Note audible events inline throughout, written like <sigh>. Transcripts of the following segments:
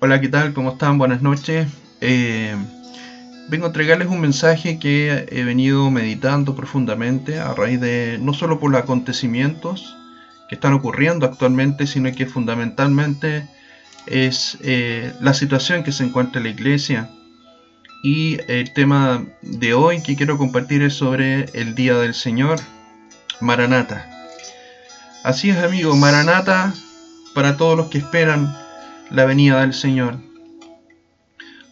Hola, ¿qué tal? ¿Cómo están? Buenas noches. Eh, vengo a entregarles un mensaje que he venido meditando profundamente a raíz de no solo por los acontecimientos que están ocurriendo actualmente, sino que fundamentalmente es eh, la situación que se encuentra en la iglesia. Y el tema de hoy que quiero compartir es sobre el Día del Señor, Maranata. Así es, amigo, Maranata para todos los que esperan la venida del Señor.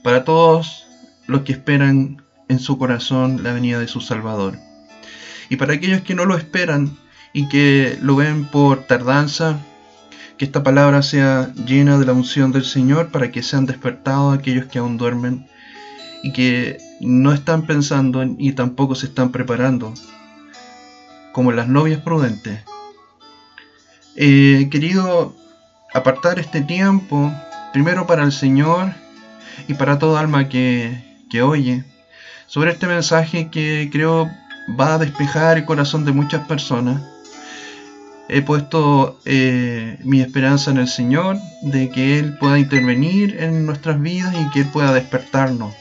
Para todos los que esperan en su corazón la venida de su Salvador. Y para aquellos que no lo esperan y que lo ven por tardanza, que esta palabra sea llena de la unción del Señor para que sean despertados aquellos que aún duermen y que no están pensando y tampoco se están preparando, como las novias prudentes. Eh, querido apartar este tiempo, primero para el Señor y para toda alma que, oye, sobre este mensaje que creo va a despejar el corazón de muchas personas. He puesto eh, mi esperanza en el Señor, de que Él pueda intervenir en nuestras vidas y que Él pueda despertarnos.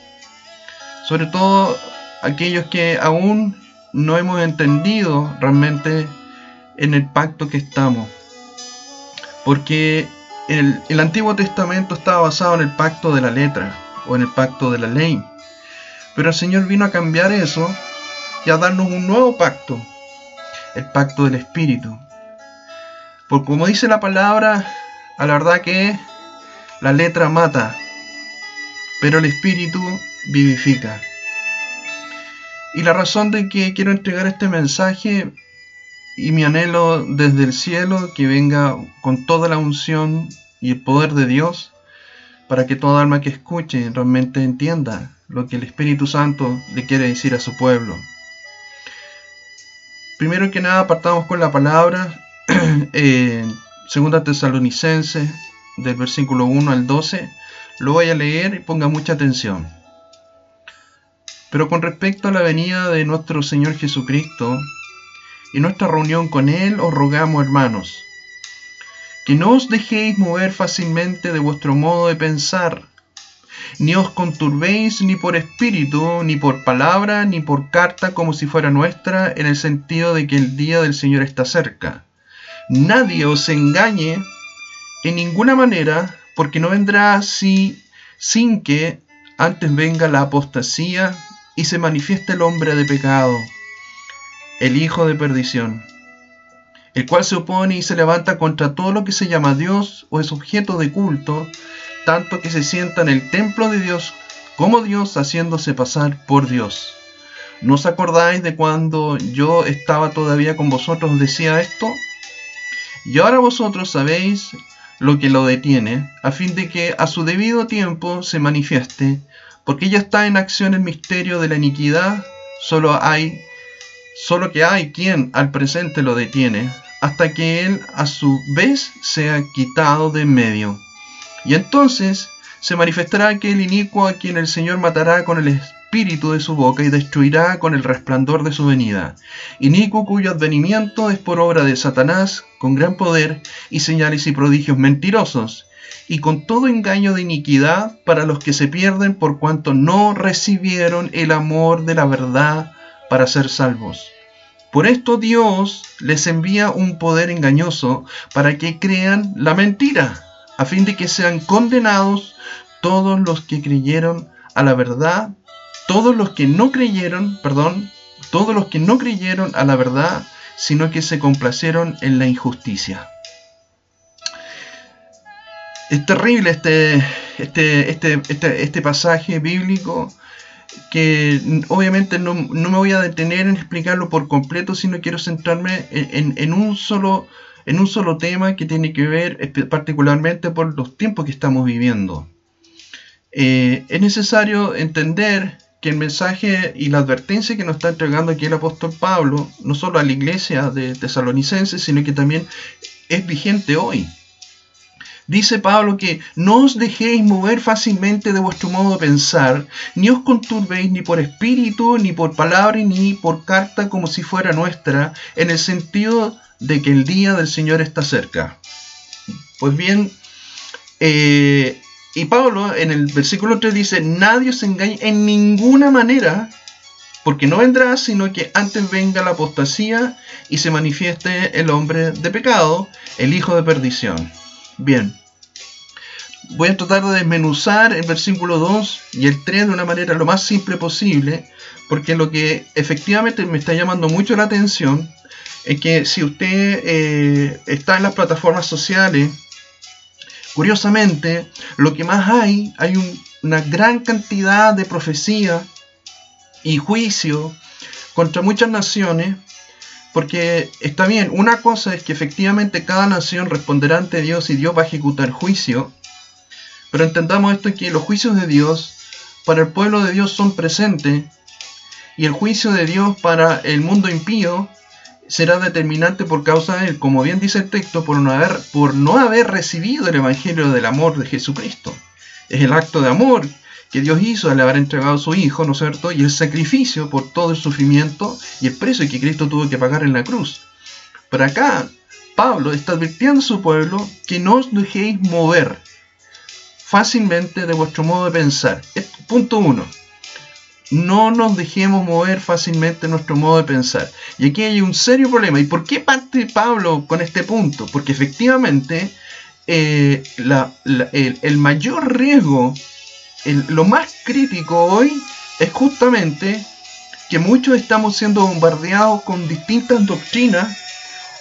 Sobre todo aquellos que aún no hemos entendido realmente en el pacto que estamos porque el, Antiguo Testamento estaba basado en el pacto de la letra o en el pacto de la ley. Pero el Señor vino a cambiar eso y a darnos un nuevo pacto, el pacto del Espíritu. Porque como dice la palabra, a la verdad que la letra mata, pero el Espíritu vivifica. Y la razón de que quiero entregar este mensaje y mi anhelo desde el cielo que venga con toda la unción y el poder de Dios para que toda alma que escuche realmente entienda lo que el Espíritu Santo le quiere decir a su pueblo. Primero que nada partamos con la palabra <clears throat> eh, segunda tesalonicense del versículo 1 al 12 lo voy a leer y ponga mucha atención pero con respecto a la venida de nuestro Señor Jesucristo en nuestra reunión con Él os rogamos, hermanos, que no os dejéis mover fácilmente de vuestro modo de pensar, ni os conturbéis ni por espíritu, ni por palabra, ni por carta como si fuera nuestra, en el sentido de que el día del Señor está cerca. Nadie os engañe en ninguna manera, porque no vendrá así sin que antes venga la apostasía y se manifieste el hombre de pecado el hijo de perdición, el cual se opone y se levanta contra todo lo que se llama Dios o es objeto de culto, tanto que se sienta en el templo de Dios como Dios haciéndose pasar por Dios. ¿No os acordáis de cuando yo estaba todavía con vosotros decía esto? Y ahora vosotros sabéis lo que lo detiene, a fin de que a su debido tiempo se manifieste, porque ya está en acción el misterio de la iniquidad, solo hay solo que hay quien al presente lo detiene, hasta que él a su vez sea quitado de en medio. Y entonces se manifestará aquel inicuo a quien el Señor matará con el espíritu de su boca y destruirá con el resplandor de su venida. Inicuo cuyo advenimiento es por obra de Satanás, con gran poder y señales y prodigios mentirosos, y con todo engaño de iniquidad para los que se pierden por cuanto no recibieron el amor de la verdad para ser salvos. Por esto Dios les envía un poder engañoso para que crean la mentira, a fin de que sean condenados todos los que creyeron a la verdad, todos los que no creyeron, perdón, todos los que no creyeron a la verdad, sino que se complacieron en la injusticia. Es terrible este, este, este, este, este pasaje bíblico que obviamente no, me voy a detener en explicarlo por completo, sino quiero centrarme en, un solo, en un solo tema que tiene que ver particularmente por los tiempos que estamos viviendo. Eh, es necesario entender que el mensaje y la advertencia que nos está entregando aquí el apóstol Pablo, no solo a la iglesia de Tesalonicenses, sino que también es vigente hoy. Dice Pablo que no os dejéis mover fácilmente de vuestro modo de pensar, ni os conturbéis ni por espíritu, ni por palabra, ni por carta como si fuera nuestra, en el sentido de que el día del Señor está cerca. Pues bien, eh, y Pablo en el versículo 3 dice, nadie se engañe en ninguna manera, porque no vendrá, sino que antes venga la apostasía y se manifieste el hombre de pecado, el hijo de perdición. Bien, voy a tratar de desmenuzar el versículo 2 y el 3 de una manera lo más simple posible, porque lo que efectivamente me está llamando mucho la atención es que si usted eh, está en las plataformas sociales, curiosamente, lo que más hay, hay una gran cantidad de profecía y juicio contra muchas naciones, porque está bien, una cosa es que efectivamente cada nación responderá ante Dios y Dios va a ejecutar juicio, pero entendamos esto que los juicios de Dios para el pueblo de Dios son presentes y el juicio de Dios para el mundo impío será determinante por causa de él, como bien dice el texto, por no haber, por no haber recibido el Evangelio del amor de Jesucristo. Es el acto de amor que Dios hizo al haber entregado a su Hijo, ¿no es cierto? Y el sacrificio por todo el sufrimiento y el precio que Cristo tuvo que pagar en la cruz. Pero acá, Pablo está advirtiendo a su pueblo que no os dejéis mover fácilmente de vuestro modo de pensar. Punto uno no nos dejemos mover fácilmente nuestro modo de pensar. Y aquí hay un serio problema. ¿Y por qué parte Pablo con este punto? Porque efectivamente eh, el, mayor riesgo, lo más crítico hoy es justamente que muchos estamos siendo bombardeados con distintas doctrinas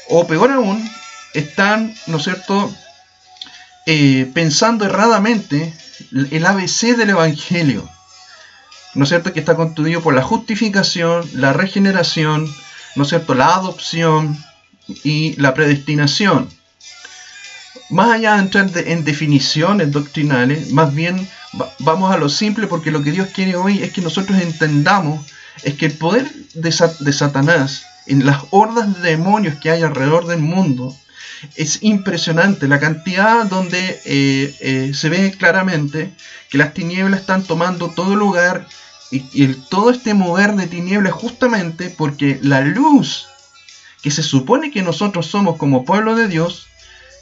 o peor aún, están, ¿no es cierto?, eh, pensando erradamente el ABC del Evangelio. ¿no es cierto?, que está constituido por la justificación, la regeneración, ¿no es cierto?, la adopción y la predestinación. Más allá de entrar en definiciones doctrinales, más bien vamos a lo simple porque lo que Dios quiere hoy es que nosotros entendamos es que el poder de, Satanás en las hordas de demonios que hay alrededor del mundo es impresionante la cantidad donde eh, eh, se ve claramente que las tinieblas están tomando todo lugar y, todo este mover de tinieblas justamente porque la luz que se supone que nosotros somos como pueblo de Dios,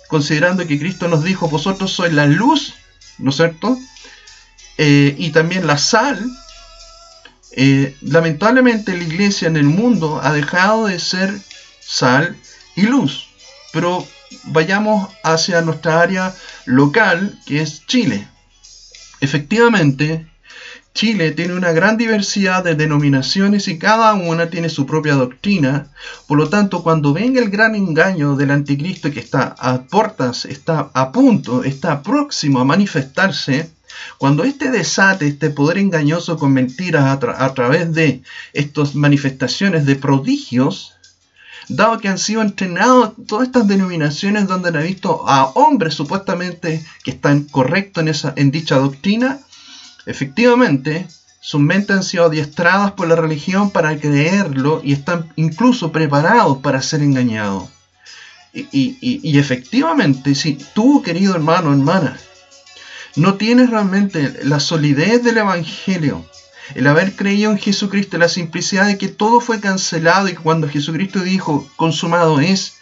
considerando que Cristo nos dijo, vosotros sois la luz, ¿no es cierto? Eh, y también la sal, eh, lamentablemente la iglesia en el mundo ha dejado de ser sal y luz. Pero vayamos hacia nuestra área local, que es Chile. Efectivamente, Chile tiene una gran diversidad de denominaciones y cada una tiene su propia doctrina. Por lo tanto, cuando venga el gran engaño del anticristo que está a puertas, está a punto, está próximo a manifestarse, cuando este desate, este poder engañoso con mentiras a, través de estas manifestaciones de prodigios, dado que han sido entrenados todas estas denominaciones donde han visto a hombres supuestamente que están correctos en, dicha doctrina, Efectivamente, sus mentes han sido adiestradas por la religión para creerlo y están incluso preparados para ser engañados. Y, efectivamente, si tú, querido hermano, hermana, no tienes realmente la solidez del Evangelio, el haber creído en Jesucristo, la simplicidad de que todo fue cancelado y cuando Jesucristo dijo, consumado es,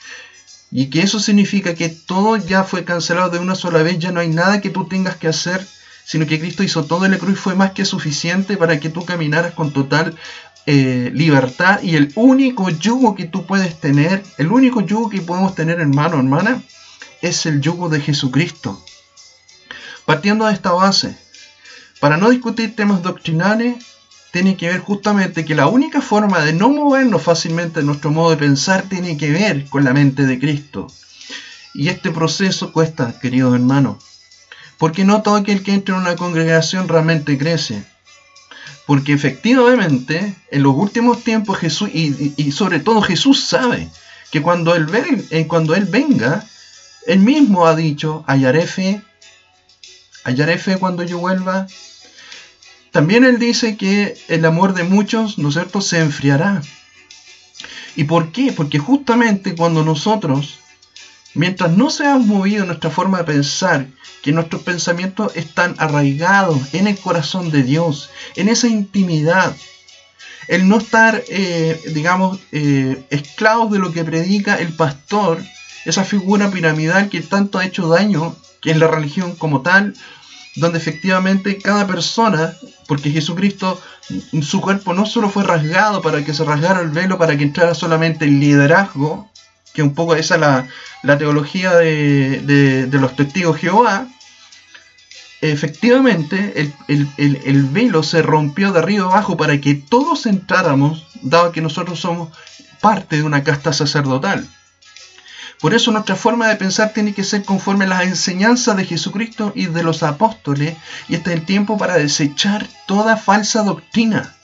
y que eso significa que todo ya fue cancelado de una sola vez, ya no hay nada que tú tengas que hacer, sino que Cristo hizo todo en la cruz y fue más que suficiente para que tú caminaras con total eh, libertad y el único yugo que tú puedes tener, el único yugo que podemos tener hermano, hermana, es el yugo de Jesucristo. Partiendo de esta base, para no discutir temas doctrinales, tiene que ver justamente que la única forma de no movernos fácilmente en nuestro modo de pensar tiene que ver con la mente de Cristo. Y este proceso cuesta, queridos hermanos. Porque no todo aquel que entra en una congregación realmente crece. Porque efectivamente, en los últimos tiempos Jesús, y, sobre todo Jesús sabe que cuando él, eh, cuando él venga, él mismo ha dicho, hallaré fe, hallaré fe cuando yo vuelva. También él dice que el amor de muchos, ¿no cierto?, se enfriará. ¿Y por qué? Porque justamente cuando nosotros, mientras no seamos movidos nuestra forma de pensar que nuestros pensamientos están arraigados en el corazón de Dios, en esa intimidad. El no estar, eh, digamos, eh, esclavos de lo que predica el pastor, esa figura piramidal que tanto ha hecho daño, que es la religión como tal, donde efectivamente cada persona, porque Jesucristo, su cuerpo no solo fue rasgado para que se rasgara el velo, para que entrara solamente el liderazgo, que un poco esa es la, teología de, los testigos Jehová, efectivamente el, el, velo se rompió de arriba abajo para que todos entráramos, dado que nosotros somos parte de una casta sacerdotal. Por eso nuestra forma de pensar tiene que ser conforme a las enseñanzas de Jesucristo y de los apóstoles, y este es el tiempo para desechar toda falsa doctrina.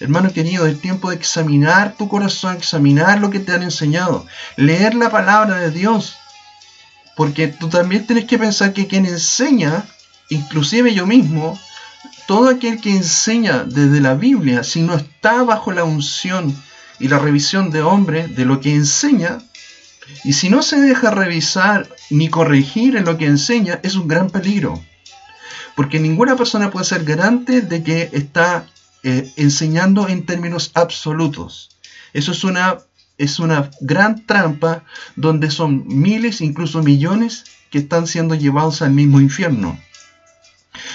Hermano querido, es el tiempo de examinar tu corazón, examinar lo que te han enseñado, leer la palabra de Dios, porque tú también tienes que pensar que quien enseña, inclusive yo mismo, todo aquel que enseña desde la Biblia, si no está bajo la unción y la revisión de hombre de lo que enseña, y si no se deja revisar ni corregir en lo que enseña, es un gran peligro. Porque ninguna persona puede ser garante de que está eh, enseñando en términos absolutos. Eso es una, es una gran trampa donde son miles, incluso millones, que están siendo llevados al mismo infierno.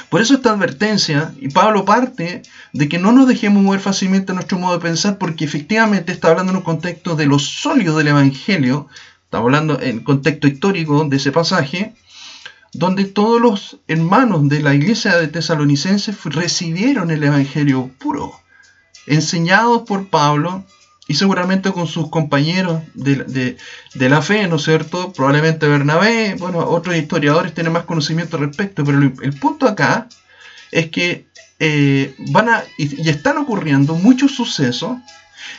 Por eso esta advertencia, y Pablo parte de que no nos dejemos mover fácilmente nuestro modo de pensar, porque efectivamente está hablando en un contexto de lo sólido del Evangelio, está hablando en contexto histórico de ese pasaje, donde todos los hermanos de la iglesia de Tesalonicenses recibieron el Evangelio puro, enseñados por Pablo y seguramente con sus compañeros de, la fe, ¿no es cierto? Probablemente Bernabé, bueno, otros historiadores tienen más conocimiento al respecto, pero el, punto acá es que eh, van a, y, están ocurriendo muchos sucesos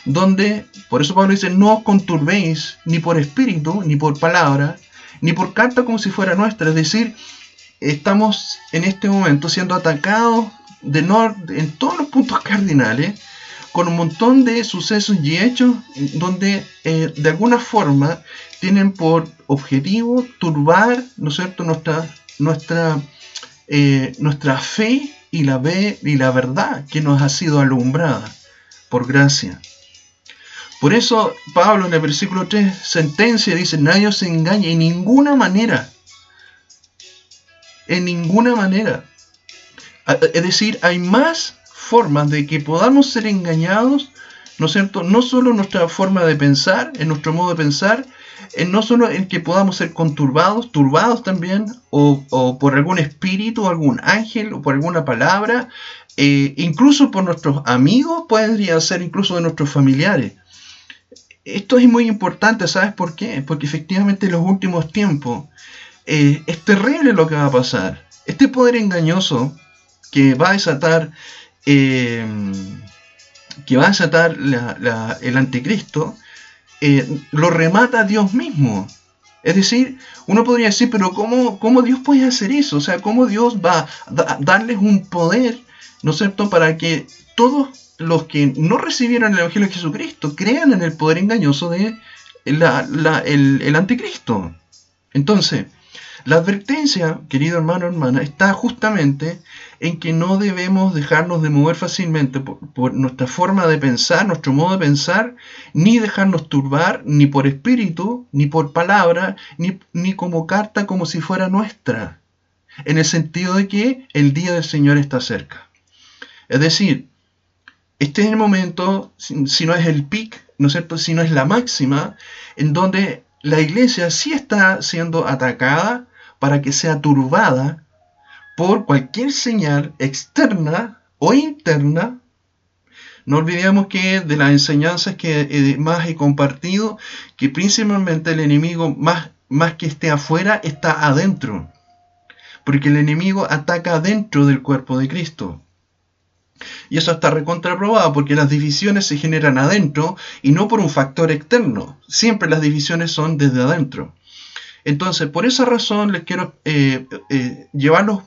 donde, por eso Pablo dice, no os conturbéis ni por espíritu, ni por palabra, ni por carta como si fuera nuestra, es decir, estamos en este momento siendo atacados de norte en todos los puntos cardinales, con un montón de sucesos y hechos donde eh, de alguna forma tienen por objetivo turbar, ¿no es cierto?, nuestra, nuestra, eh, nuestra fe y la, ve, y la verdad que nos ha sido alumbrada por gracia. Por eso Pablo en el versículo 3 sentencia dice, nadie os engañe en ninguna manera. En ninguna manera. Es decir, hay más formas de que podamos ser engañados, ¿no es cierto? No solo nuestra forma de pensar, en nuestro modo de pensar, en no solo en que podamos ser conturbados, turbados también, o, por algún espíritu, algún ángel, o por alguna palabra, eh, incluso por nuestros amigos, podrían ser incluso de nuestros familiares. Esto es muy importante, ¿sabes por qué? Porque efectivamente en los últimos tiempos eh, es terrible lo que va a pasar. Este poder engañoso que va a desatar Em, que va a desatar el anticristo, eh, lo remata Dios mismo. Es decir, uno podría decir, pero ¿cómo, ¿cómo, Dios puede hacer eso? O sea, ¿cómo Dios va a darles un poder, ¿no es cierto?, para que todos los que no recibieron el Evangelio de Jesucristo crean en el poder engañoso de el, el anticristo. Entonces, la advertencia, querido hermano hermana, está justamente en que no debemos dejarnos de mover fácilmente por, nuestra forma de pensar, nuestro modo de pensar, ni dejarnos turbar ni por espíritu, ni por palabra, ni, ni como carta como si fuera nuestra, en el sentido de que el día del Señor está cerca. Es decir, este es el momento, si no es el pic, ¿no es? Si no es la máxima, en donde la iglesia sí está siendo atacada, para que sea turbada por cualquier señal externa o interna. No olvidemos que de las enseñanzas que eh, más he compartido, que principalmente el enemigo más, más que esté afuera, está adentro. Porque el enemigo ataca dentro del cuerpo de Cristo. Y eso está recontraprobado porque las divisiones se generan adentro y no por un factor externo. Siempre las divisiones son desde adentro. Entonces, por esa razón les quiero eh, eh, llevarlos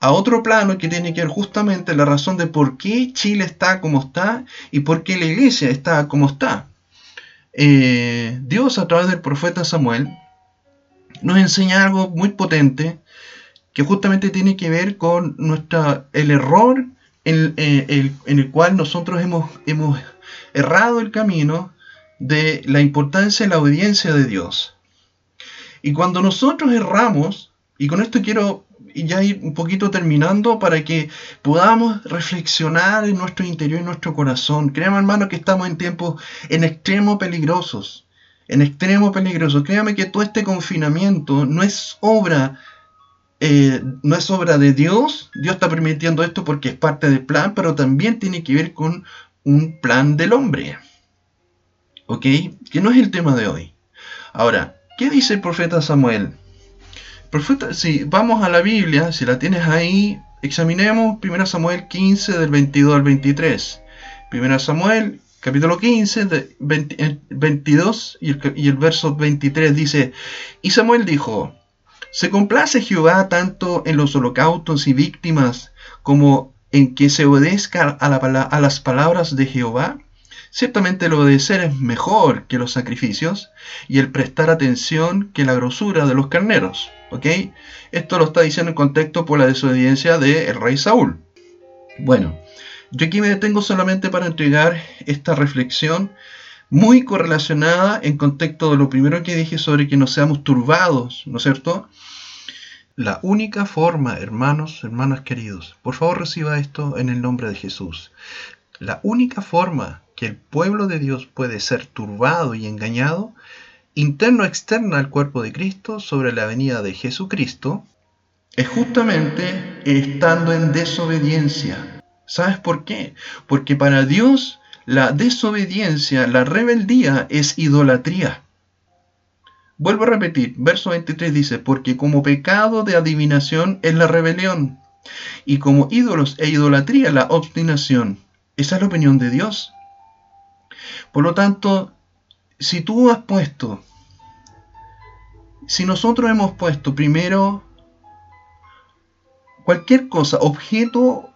a otro plano que tiene que ver justamente la razón de por qué Chile está como está y por qué la iglesia está como está. Eh, Dios a través del profeta Samuel nos enseña algo muy potente que justamente tiene que ver con nuestra, el error en, en el cual nosotros hemos, hemos errado el camino de la importancia de la obediencia de Dios. Y cuando nosotros erramos, Y con esto quiero ya ir un poquito terminando para que podamos reflexionar en nuestro interior y nuestro corazón. Créame hermano que estamos en tiempos en extremo peligrosos. En extremo peligroso. Créame que todo este confinamiento no es obra eh, no es obra de Dios, Dios está permitiendo esto porque es parte del plan, pero también tiene que ver con un plan del hombre. ¿Ok? Que no es el tema de hoy. Ahora, ¿qué dice el profeta Samuel? Si vamos a la Biblia, si la tienes ahí, examinemos 1 Samuel 15 del 22 al 23. 1 Samuel capítulo 15, de 22 y el, verso 23 dice, y Samuel dijo, ¿se complace Jehová tanto en los holocaustos y víctimas como en que se obedezca a las palabras de Jehová? Ciertamente el obedecer es mejor que los sacrificios y el prestar atención que la grosura de los carneros. ¿Ok? Esto lo está diciendo en contexto por la desobediencia del rey Saúl. Bueno, yo aquí me detengo solamente para entregar esta reflexión muy correlacionada en contexto de lo primero que dije sobre que no seamos turbados, ¿no es cierto? La única forma, hermanos, hermanas queridos, por favor reciba esto en el nombre de Jesús. La única forma que el pueblo de Dios puede ser turbado y engañado, interno o externo al cuerpo de Cristo sobre la venida de Jesucristo, es justamente estando en desobediencia. ¿Sabes por qué? Porque para Dios la desobediencia, la rebeldía es idolatría. Vuelvo a repetir, verso 23 dice, porque como pecado de adivinación es la rebelión, y como ídolos e idolatría la obstinación. Esa es la opinión de Dios. Por lo tanto, si tú has puesto, si nosotros hemos puesto primero cualquier cosa, objeto,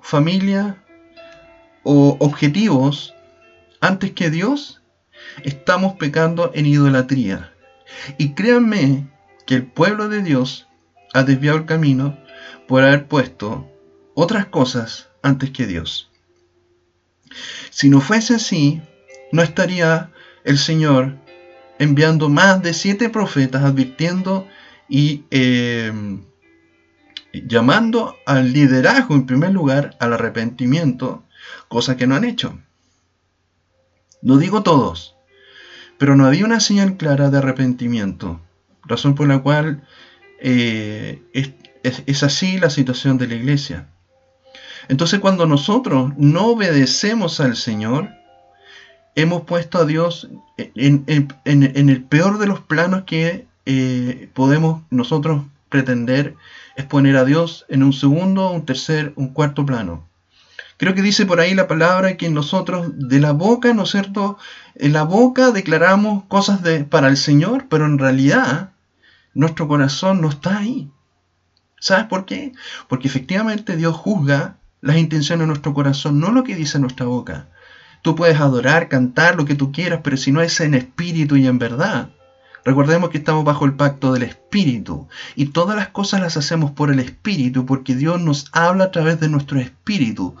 familia o objetivos, antes que Dios, estamos pecando en idolatría. Y créanme que el pueblo de Dios ha desviado el camino por haber puesto otras cosas antes que Dios. Si no fuese así, no estaría el Señor enviando más de siete profetas advirtiendo y eh, llamando al liderazgo en primer lugar, al arrepentimiento, cosa que no han hecho. No digo todos, pero no había una señal clara de arrepentimiento, razón por la cual eh, es así la situación de la iglesia. Entonces cuando nosotros no obedecemos al Señor, hemos puesto a Dios en, el peor de los planos que eh, podemos nosotros pretender, es poner a Dios en un segundo, un tercer, un cuarto plano. Creo que dice por ahí la palabra que nosotros de la boca, ¿no es cierto? En la boca declaramos cosas de, para el Señor, pero en realidad nuestro corazón no está ahí. ¿Sabes por qué? Porque efectivamente Dios juzga las intenciones de nuestro corazón, no lo que dice nuestra boca. Tú puedes adorar, cantar lo que tú quieras, pero si no es en espíritu y en verdad. Recordemos que estamos bajo el pacto del espíritu y todas las cosas las hacemos por el espíritu porque Dios nos habla a través de nuestro espíritu.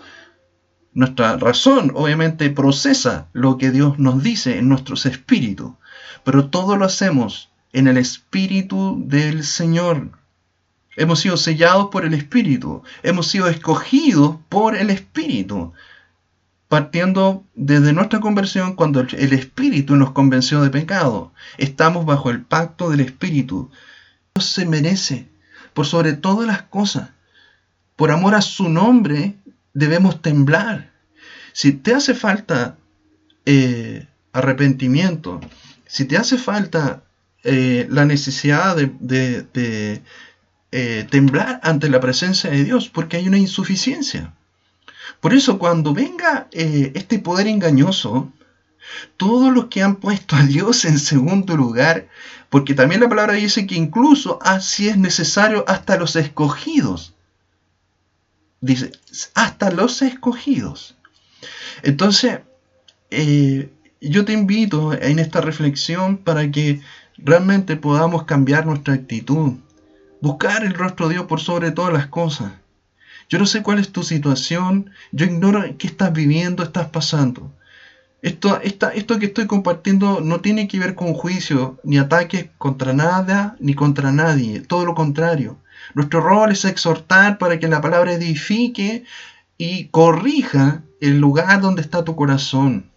Nuestra razón obviamente procesa lo que Dios nos dice en nuestros espíritus, pero todo lo hacemos en el espíritu del Señor. Hemos sido sellados por el Espíritu. Hemos sido escogidos por el Espíritu. Partiendo desde nuestra conversión cuando el Espíritu nos convenció de pecado. Estamos bajo el pacto del Espíritu. Dios se merece por sobre todas las cosas. Por amor a su nombre debemos temblar. Si te hace falta eh, arrepentimiento, si te hace falta eh, la necesidad de eh, temblar ante la presencia de Dios, porque hay una insuficiencia. Por eso cuando venga eh, este poder engañoso, todos los que han puesto a Dios en segundo lugar, porque también la palabra dice que incluso así es necesario hasta los escogidos. Dice, hasta los escogidos. Entonces, eh, yo te invito en esta reflexión para que realmente podamos cambiar nuestra actitud Buscar el rostro de Dios por sobre todas las cosas. Yo no sé cuál es tu situación, yo ignoro qué estás viviendo, estás pasando. Esto, esto que estoy compartiendo no tiene que ver con juicio, ni ataques contra nada, ni contra nadie. Todo lo contrario. Nuestro rol es exhortar para que la palabra edifique y corrija el lugar donde está tu corazón.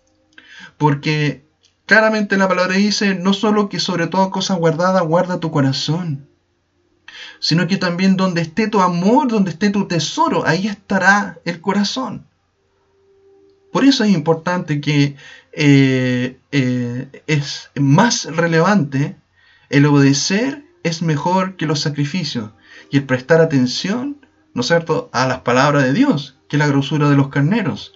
Porque claramente la palabra dice, no solo que sobre toda cosa guardada guarda tu corazón, sino que también donde esté tu amor, donde esté tu tesoro, ahí estará el corazón. Por eso es importante que eh, eh, es más relevante el obedecer es mejor que los sacrificios y el prestar atención, ¿no es cierto?, a las palabras de Dios, que la grosura de los carneros.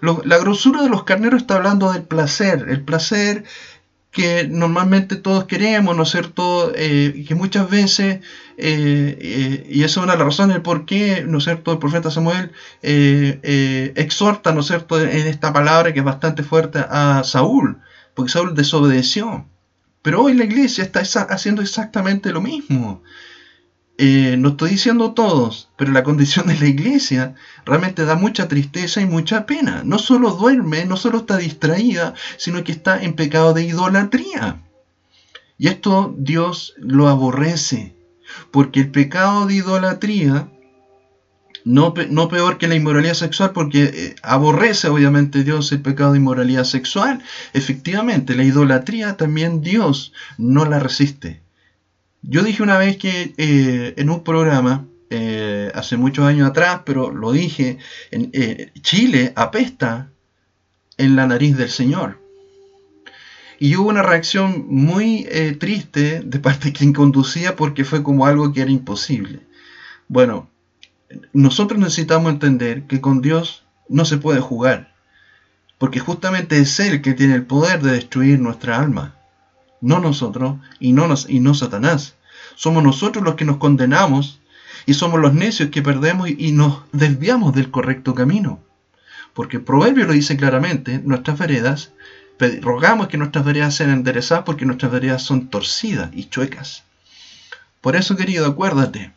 la grosura de los carneros está hablando del placer, el placer que normalmente todos queremos, ¿no es cierto? Eh, que muchas veces, eh, eh, y eso es una de las razones por qué, ¿no es cierto?, el profeta Samuel exhorta, ¿no es cierto?, en esta palabra que es bastante fuerte a Saúl, porque Saúl desobedeció. Pero hoy la iglesia está haciendo exactamente lo mismo. Eh, no estoy diciendo todos, pero la condición de la iglesia realmente da mucha tristeza y mucha pena. No solo duerme, no solo está distraída, sino que está en pecado de idolatría. Y esto Dios lo aborrece, porque el pecado de idolatría, no, peor que la inmoralidad sexual, porque eh, aborrece obviamente Dios el pecado de inmoralidad sexual, efectivamente, la idolatría también Dios no la resiste. Yo dije una vez que eh, en un programa, eh, hace muchos años atrás, pero lo dije, en, eh, Chile apesta en la nariz del Señor. Y hubo una reacción muy triste de parte de quien conducía porque fue como algo que era imposible. Bueno, nosotros necesitamos entender que con Dios no se puede jugar, porque justamente es Él que tiene el poder de destruir nuestra alma no nosotros y no, nos, y no Satanás. Somos nosotros los que nos condenamos y somos los necios que perdemos y, nos desviamos del correcto camino. Porque el proverbio lo dice claramente, nuestras veredas, rogamos que nuestras veredas sean enderezadas porque nuestras veredas son torcidas y chuecas. Por eso, querido, acuérdate,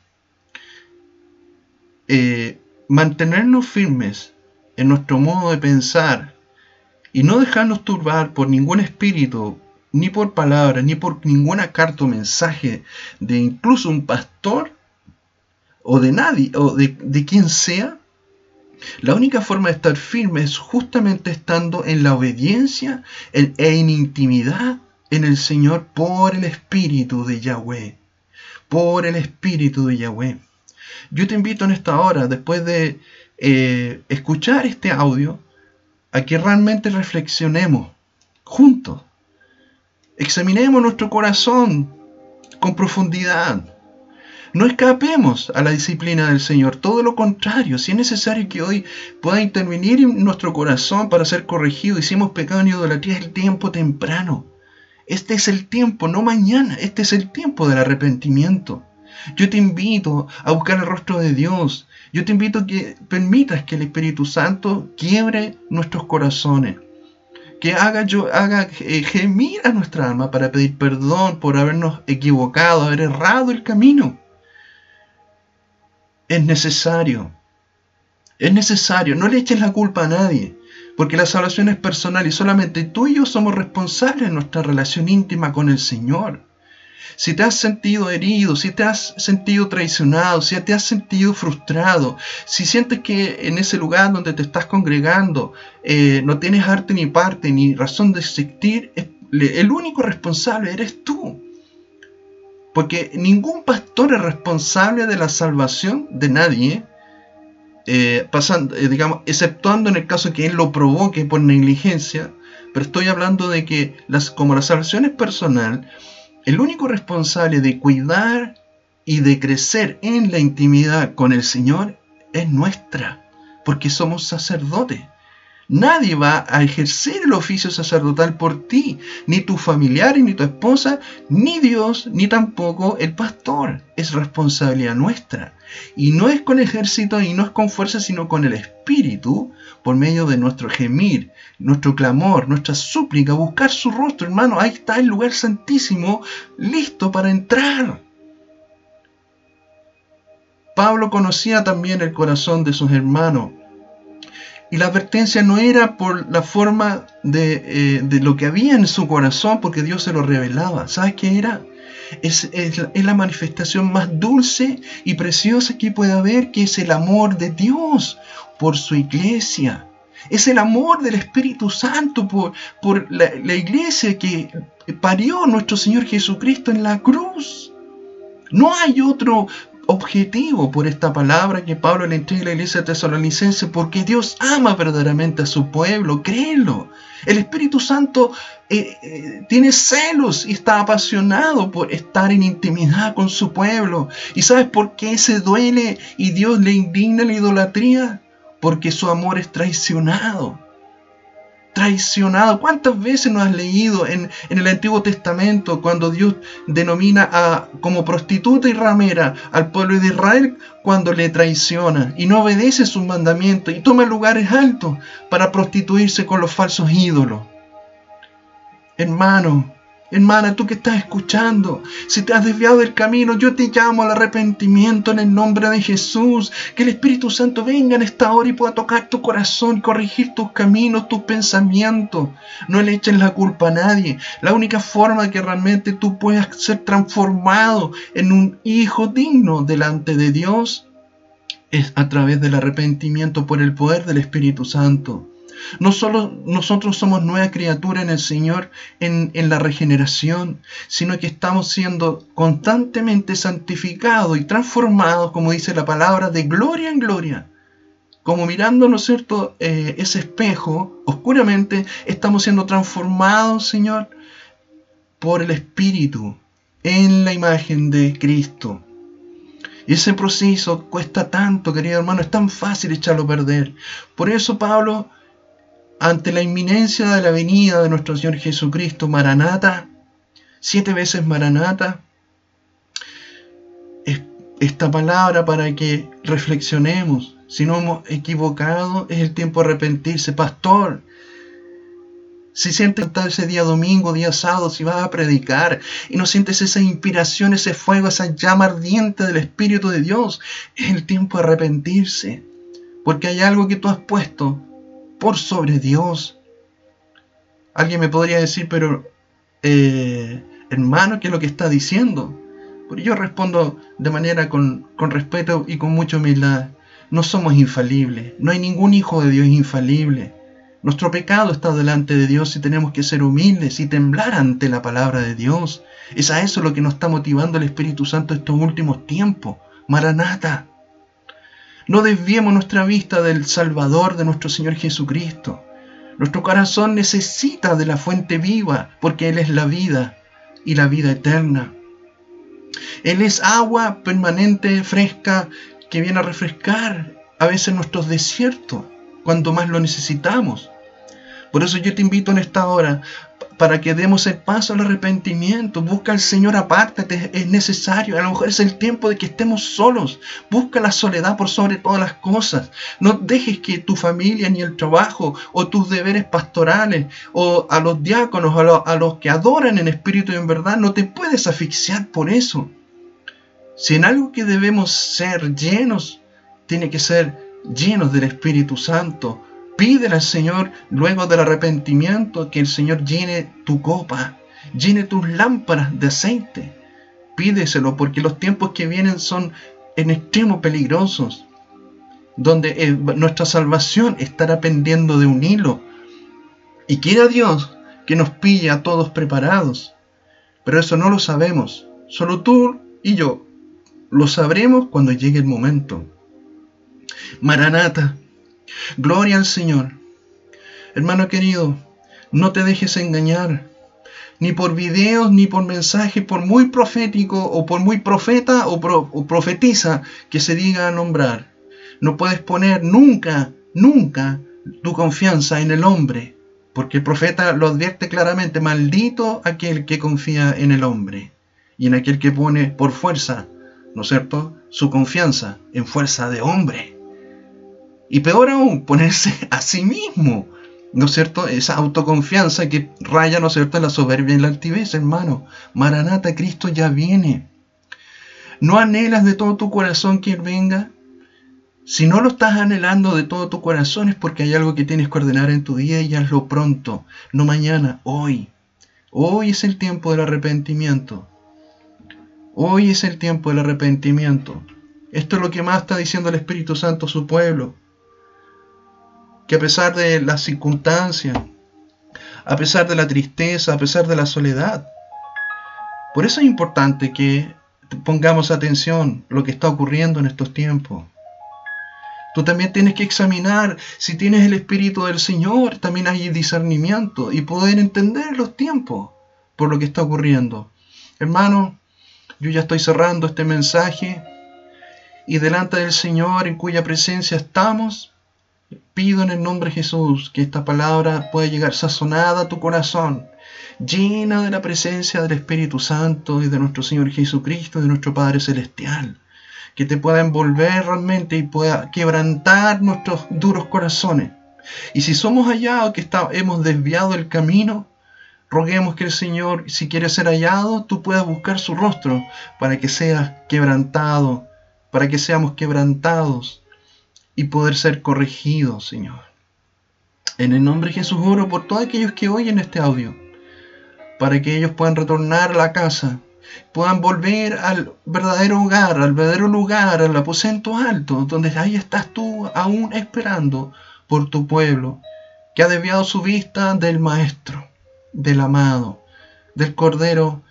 eh, mantenernos firmes en nuestro modo de pensar y no dejarnos turbar por ningún espíritu ni por palabras, ni por ninguna carta o mensaje de incluso un pastor o de nadie, o de, quien sea, la única forma de estar firme es justamente estando en la obediencia e en intimidad en el Señor por el Espíritu de Yahweh. Por el Espíritu de Yahweh. Yo te invito en esta hora, después de eh, escuchar este audio, a que realmente reflexionemos juntos Examinemos nuestro corazón con profundidad. No escapemos a la disciplina del Señor, todo lo contrario, si es necesario que hoy pueda intervenir en nuestro corazón para ser corregido, hicimos pecado en idolatría, es el tiempo temprano. Este es el tiempo, no mañana, este es el tiempo del arrepentimiento. Yo te invito a buscar el rostro de Dios. Yo te invito a que permitas que el Espíritu Santo quiebre nuestros corazones que haga, yo, haga eh, gemir a nuestra alma para pedir perdón por habernos equivocado, haber errado el camino. Es necesario. Es necesario. No le eches la culpa a nadie. Porque la salvación es personal y solamente tú y yo somos responsables de nuestra relación íntima con el Señor si te has sentido herido, si te has sentido traicionado, si te has sentido frustrado, si sientes que en ese lugar donde te estás congregando eh, no tienes arte ni parte ni razón de existir, el único responsable eres tú. Porque ningún pastor es responsable de la salvación de nadie, eh, pasando, eh, digamos, exceptuando en el caso que él lo provoque por negligencia, pero estoy hablando de que las, como la salvación es personal, el único responsable de cuidar y de crecer en la intimidad con el Señor es nuestra, porque somos sacerdotes. Nadie va a ejercer el oficio sacerdotal por ti, ni tu familiar, ni tu esposa, ni Dios, ni tampoco el pastor. Es responsabilidad nuestra. Y no es con ejército y no es con fuerza, sino con el Espíritu, por medio de nuestro gemir, nuestro clamor, nuestra súplica, buscar su rostro, hermano. Ahí está el lugar santísimo, listo para entrar. Pablo conocía también el corazón de sus hermanos Y la advertencia no era por la forma de, eh, de, lo que había en su corazón, porque Dios se lo revelaba. ¿Sabes qué era? Es, es, es, la manifestación más dulce y preciosa que puede haber, que es el amor de Dios por su iglesia. Es el amor del Espíritu Santo por, por la, la iglesia que parió nuestro Señor Jesucristo en la cruz. No hay otro objetivo por esta palabra que Pablo le entrega a la iglesia tesalonicense porque Dios ama verdaderamente a su pueblo, créelo. El Espíritu Santo eh, eh, tiene celos y está apasionado por estar en intimidad con su pueblo. ¿Y sabes por qué se duele y Dios le indigna la idolatría? Porque su amor es traicionado traicionado. ¿Cuántas veces no has leído en, en, el Antiguo Testamento cuando Dios denomina a, como prostituta y ramera al pueblo de Israel cuando le traiciona y no obedece sus mandamientos y toma lugares altos para prostituirse con los falsos ídolos? Hermano, Hermana, tú que estás escuchando, si te has desviado del camino, yo te llamo al arrepentimiento en el nombre de Jesús. Que el Espíritu Santo venga en esta hora y pueda tocar tu corazón, corregir tus caminos, tus pensamientos. No le eches la culpa a nadie. La única forma que realmente tú puedas ser transformado en un hijo digno delante de Dios es a través del arrepentimiento por el poder del Espíritu Santo. No solo nosotros somos nueva criatura en el Señor en, en, la regeneración, sino que estamos siendo constantemente santificados y transformados, como dice la palabra, de gloria en gloria. Como mirando, ¿no es cierto?, eh, ese espejo, oscuramente, estamos siendo transformados, Señor, por el Espíritu, en la imagen de Cristo. Y ese proceso cuesta tanto, querido hermano, es tan fácil echarlo a perder. Por eso Pablo ante la inminencia de la venida de nuestro Señor Jesucristo, Maranata, siete veces Maranata, esta palabra para que reflexionemos. Si no hemos equivocado, es el tiempo de arrepentirse. Pastor, si sientes ese día domingo, día sábado, si vas a predicar y no sientes esa inspiración, ese fuego, esa llama ardiente del Espíritu de Dios, es el tiempo de arrepentirse. Porque hay algo que tú has puesto por sobre Dios. Alguien me podría decir, pero eh, hermano, ¿qué es lo que está diciendo? Pero yo respondo de manera con, con respeto y con mucha humildad. No somos infalibles, no hay ningún hijo de Dios infalible. Nuestro pecado está delante de Dios y tenemos que ser humildes y temblar ante la palabra de Dios. Es a eso lo que nos está motivando el Espíritu Santo estos últimos tiempos. Maranata. No desviemos nuestra vista del Salvador de nuestro Señor Jesucristo. Nuestro corazón necesita de la fuente viva porque Él es la vida y la vida eterna. Él es agua permanente, fresca, que viene a refrescar a veces nuestros desiertos cuando más lo necesitamos. Por eso yo te invito en esta hora para que demos el paso al arrepentimiento. Busca al Señor, apártate, es necesario. A lo mejor es el tiempo de que estemos solos. Busca la soledad por sobre todas las cosas. No dejes que tu familia ni el trabajo o tus deberes pastorales o a los diáconos, a, a los que adoran en espíritu y en verdad, no te puedes asfixiar por eso. Si en algo que debemos ser llenos, tiene que ser llenos del Espíritu Santo Pídele al Señor luego del arrepentimiento que el Señor llene tu copa, llene tus lámparas de aceite. Pídeselo porque los tiempos que vienen son en extremo peligrosos, donde eh, nuestra salvación estará pendiendo de un hilo. Y quiera Dios que nos pille a todos preparados. Pero eso no lo sabemos. Solo tú y yo lo sabremos cuando llegue el momento. Maranata, Gloria al Señor. Hermano querido, no te dejes engañar, ni por videos, ni por mensajes, por muy profético o por muy profeta o, o profetiza que se diga a nombrar. No puedes poner nunca, nunca tu confianza en el hombre, porque el profeta lo advierte claramente, maldito aquel que confía en el hombre y en aquel que pone por fuerza, ¿no es cierto?, su confianza en fuerza de hombre. Y peor aún, ponerse <laughs> a sí mismo, ¿no es cierto? Esa autoconfianza que raya, ¿no es cierto?, en la soberbia y la altivez, hermano. Maranata, Cristo ya viene. ¿No anhelas de todo tu corazón que Él venga? Si no lo estás anhelando de todo tu corazón es porque hay algo que tienes que ordenar en tu día y hazlo pronto, no mañana, hoy. Hoy es el tiempo del arrepentimiento. Hoy es el tiempo del arrepentimiento. Esto es lo que más está diciendo el Espíritu Santo a su pueblo. Que a pesar de las circunstancias, a pesar de la tristeza, a pesar de la soledad, por eso es importante que pongamos atención lo que está ocurriendo en estos tiempos. Tú también tienes que examinar si tienes el Espíritu del Señor, también hay discernimiento y poder entender los tiempos por lo que está ocurriendo. Hermano, yo ya estoy cerrando este mensaje y delante del Señor en cuya presencia estamos, pido en el nombre de Jesús que esta palabra pueda llegar sazonada a tu corazón, llena de la presencia del Espíritu Santo y de nuestro Señor Jesucristo y de nuestro Padre Celestial, que te pueda envolver realmente y pueda quebrantar nuestros duros corazones. Y si somos allá o que hemos desviado el camino, Roguemos que el Señor, si quiere ser hallado, tú puedas buscar su rostro para que seas quebrantado, para que seamos quebrantados y poder ser corregidos, Señor. En el nombre de Jesús oro por todos aquellos que oyen este audio, para que ellos puedan retornar a la casa, puedan volver al verdadero hogar, al verdadero lugar, al aposento alto, donde ahí estás tú aún esperando por tu pueblo, que ha desviado su vista del Maestro del amado, del Cordero,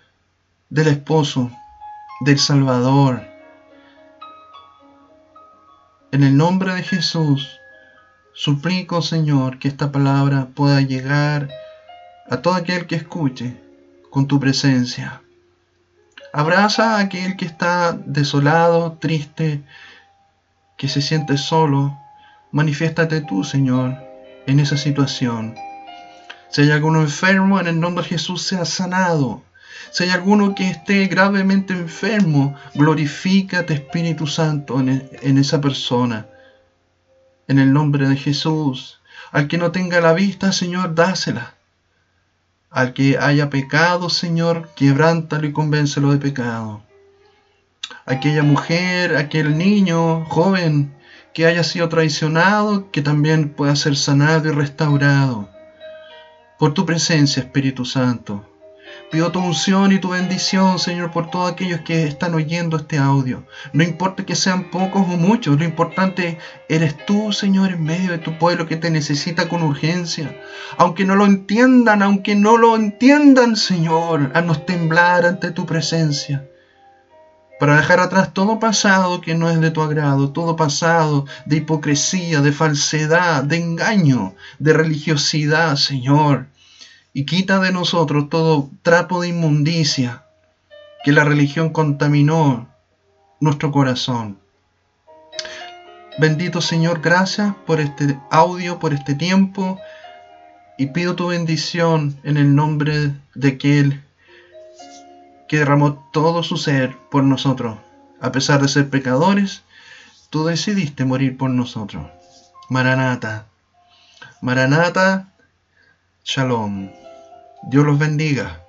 del Esposo, del Salvador. En el nombre de Jesús, suplico, Señor, que esta palabra pueda llegar a todo aquel que escuche con tu presencia. Abraza a aquel que está desolado, triste, que se siente solo. Manifiéstate tú, Señor, en esa situación. Si hay alguno enfermo, en el nombre de Jesús sea sanado. Si hay alguno que esté gravemente enfermo, glorifícate Espíritu Santo en, e, en esa persona. En el nombre de Jesús. Al que no tenga la vista, Señor, dásela. Al que haya pecado, Señor, quebrántalo y convéncelo de pecado. Aquella mujer, aquel niño, joven, que haya sido traicionado, que también pueda ser sanado y restaurado por tu presencia, Espíritu Santo. Pido tu unción y tu bendición, Señor, por todos aquellos que están oyendo este audio. No importa que sean pocos o muchos, lo importante eres tú, Señor, en medio de tu pueblo que te necesita con urgencia. Aunque no lo entiendan, aunque no lo entiendan, Señor, haznos temblar ante tu presencia para dejar atrás todo pasado que no es de tu agrado, todo pasado de hipocresía, de falsedad, de engaño, de religiosidad, Señor. Y quita de nosotros todo trapo de inmundicia que la religión contaminó nuestro corazón. Bendito Señor, gracias por este audio, por este tiempo, y pido tu bendición en el nombre de aquel que derramó todo su ser por nosotros. A pesar de ser pecadores, tú decidiste morir por nosotros. Maranata. Maranata. Shalom. Dios los bendiga.